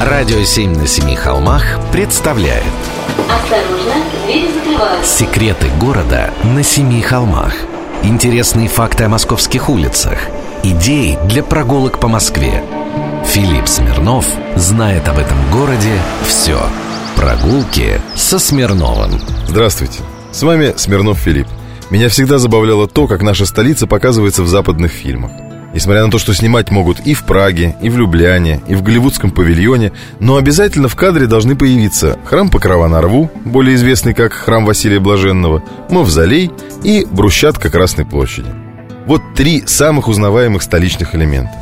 Радио «Семь на семи холмах» представляет. Осторожно, двери закрываются. Секреты города на семи холмах. Интересные факты о московских улицах. Идеи для прогулок по Москве. Филипп Смирнов знает об этом городе все Прогулки со Смирновым. Здравствуйте, с вами Смирнов Филипп. Меня всегда забавляло то, как наша столица показывается в западных фильмах Несмотря на то, что снимать могут и в Праге, и в Любляне, и в Голливудском павильоне, но обязательно в кадре должны появиться храм Покрова на Рву, более известный как храм Василия Блаженного, Мавзолей и брусчатка Красной площади. Вот три самых узнаваемых столичных элемента.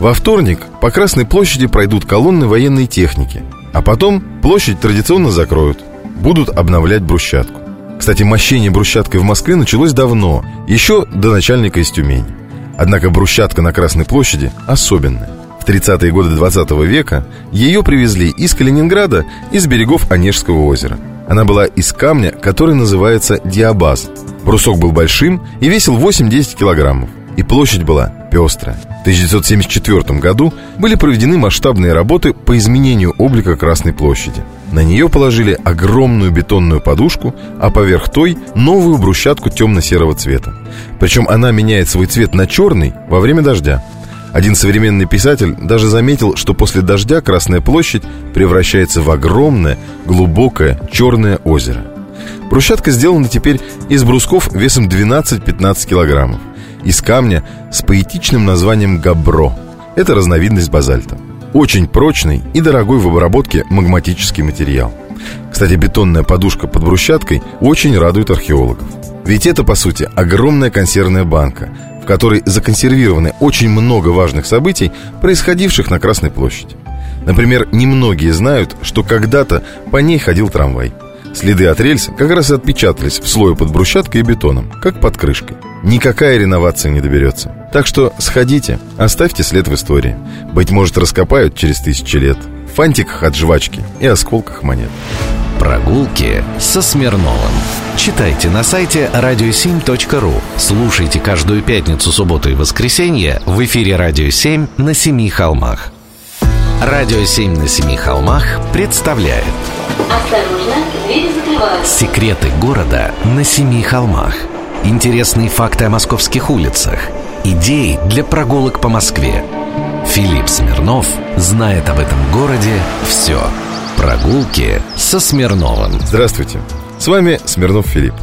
Во вторник по Красной площади пройдут колонны военной техники, а потом площадь традиционно закроют, будут обновлять брусчатку. Кстати, мощение брусчаткой в Москве началось давно, еще до начальника из Тюмени. Однако брусчатка на Красной площади особенная. В 30-е годы 20 века ее привезли из Калининграда, из берегов Онежского озера. Она была из камня, который называется диабаз. Брусок был большим и весил 8-10 килограммов. И площадь была пестрая. В 1974 году были проведены масштабные работы по изменению облика Красной площади. На нее положили огромную бетонную подушку, а поверх той новую брусчатку темно-серого цвета. Причем она меняет свой цвет на черный во время дождя. Один современный писатель даже заметил, что после дождя Красная площадь превращается в огромное, глубокое черное озеро. Брусчатка сделана теперь из брусков весом 12-15 килограммов из камня с поэтичным названием габро. Это разновидность базальта. Очень прочный и дорогой в обработке магматический материал. Кстати, бетонная подушка под брусчаткой очень радует археологов. Ведь это, по сути, огромная консервная банка, в которой законсервированы очень много важных событий, происходивших на Красной площади. Например, немногие знают, что когда-то по ней ходил трамвай. Следы от рельс как раз и отпечатались в слое под брусчаткой и бетоном, как под крышкой. Никакая реновация не доберется. Так что сходите, оставьте след в истории. Быть может, раскопают через тысячи лет. В фантиках от жвачки и осколках монет. Прогулки со Смирновым Читайте на сайте radio7.ru Слушайте каждую пятницу, субботу и воскресенье в эфире «Радио 7» на Семи холмах «Радио 7» на Семи холмах представляет Осторожно, двери закрываются. Секреты города на Семи холмах Интересные факты о московских улицах. Идеи для прогулок по Москве. Филипп Смирнов знает об этом городе все Прогулки со Смирновым. Здравствуйте, с вами Смирнов Филипп.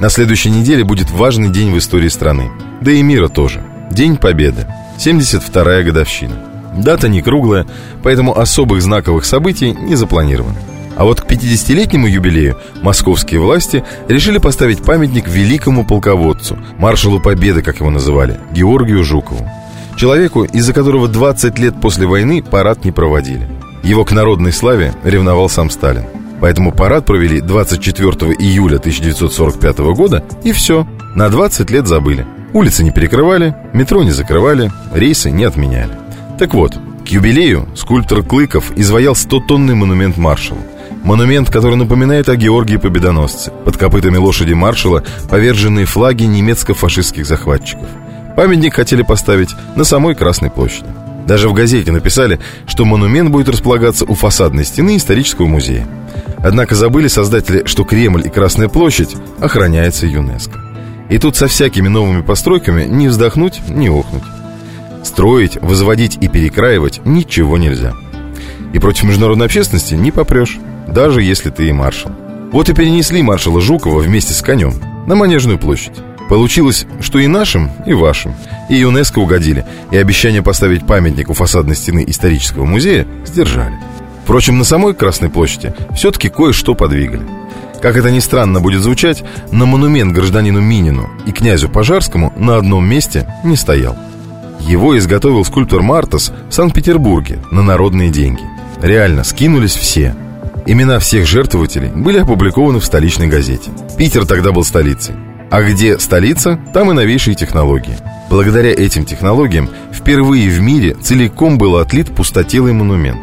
На следующей неделе будет важный день в истории страны. Да и мира тоже. День Победы. 72-я годовщина. Дата не круглая, поэтому особых знаковых событий не запланировано а вот к 50-летнему юбилею московские власти решили поставить памятник великому полководцу, маршалу Победы, как его называли, Георгию Жукову. Человеку, из-за которого 20 лет после войны парад не проводили. Его к народной славе ревновал сам Сталин. Поэтому парад провели 24 июля 1945 года, и все, на 20 лет забыли. Улицы не перекрывали, метро не закрывали, рейсы не отменяли. Так вот, к юбилею скульптор Клыков изваял 100-тонный монумент маршалу. Монумент, который напоминает о Георгии Победоносце. Под копытами лошади маршала поверженные флаги немецко-фашистских захватчиков. Памятник хотели поставить на самой Красной площади. Даже в газете написали, что монумент будет располагаться у фасадной стены исторического музея. Однако забыли создатели, что Кремль и Красная площадь охраняется ЮНЕСКО. И тут со всякими новыми постройками не вздохнуть, не охнуть. Строить, возводить и перекраивать ничего нельзя. И против международной общественности не попрешь даже если ты и маршал. Вот и перенесли маршала Жукова вместе с конем на Манежную площадь. Получилось, что и нашим, и вашим, и ЮНЕСКО угодили, и обещание поставить памятник у фасадной стены исторического музея сдержали. Впрочем, на самой Красной площади все-таки кое-что подвигали. Как это ни странно будет звучать, на монумент гражданину Минину и князю Пожарскому на одном месте не стоял. Его изготовил скульптор Мартас в Санкт-Петербурге на народные деньги. Реально, скинулись все – Имена всех жертвователей были опубликованы в столичной газете. Питер тогда был столицей. А где столица, там и новейшие технологии. Благодаря этим технологиям впервые в мире целиком был отлит пустотелый монумент.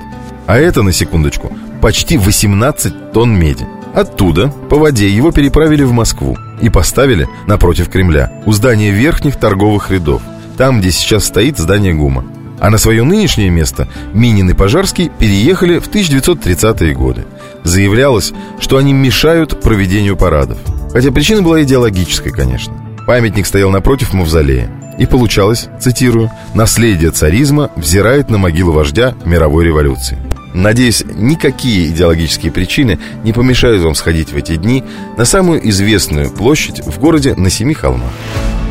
А это, на секундочку, почти 18 тонн меди. Оттуда по воде его переправили в Москву и поставили напротив Кремля, у здания верхних торговых рядов, там, где сейчас стоит здание ГУМа. А на свое нынешнее место Минин и Пожарский переехали в 1930-е годы. Заявлялось, что они мешают проведению парадов. Хотя причина была идеологической, конечно. Памятник стоял напротив мавзолея. И получалось, цитирую, «наследие царизма взирает на могилу вождя мировой революции». Надеюсь, никакие идеологические причины не помешают вам сходить в эти дни на самую известную площадь в городе на Семи холмах.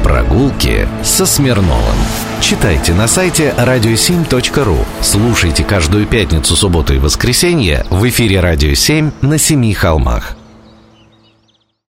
Прогулки со Смирновым. Читайте на сайте radio7.ru. Слушайте каждую пятницу, субботу и воскресенье в эфире «Радио 7» на Семи холмах.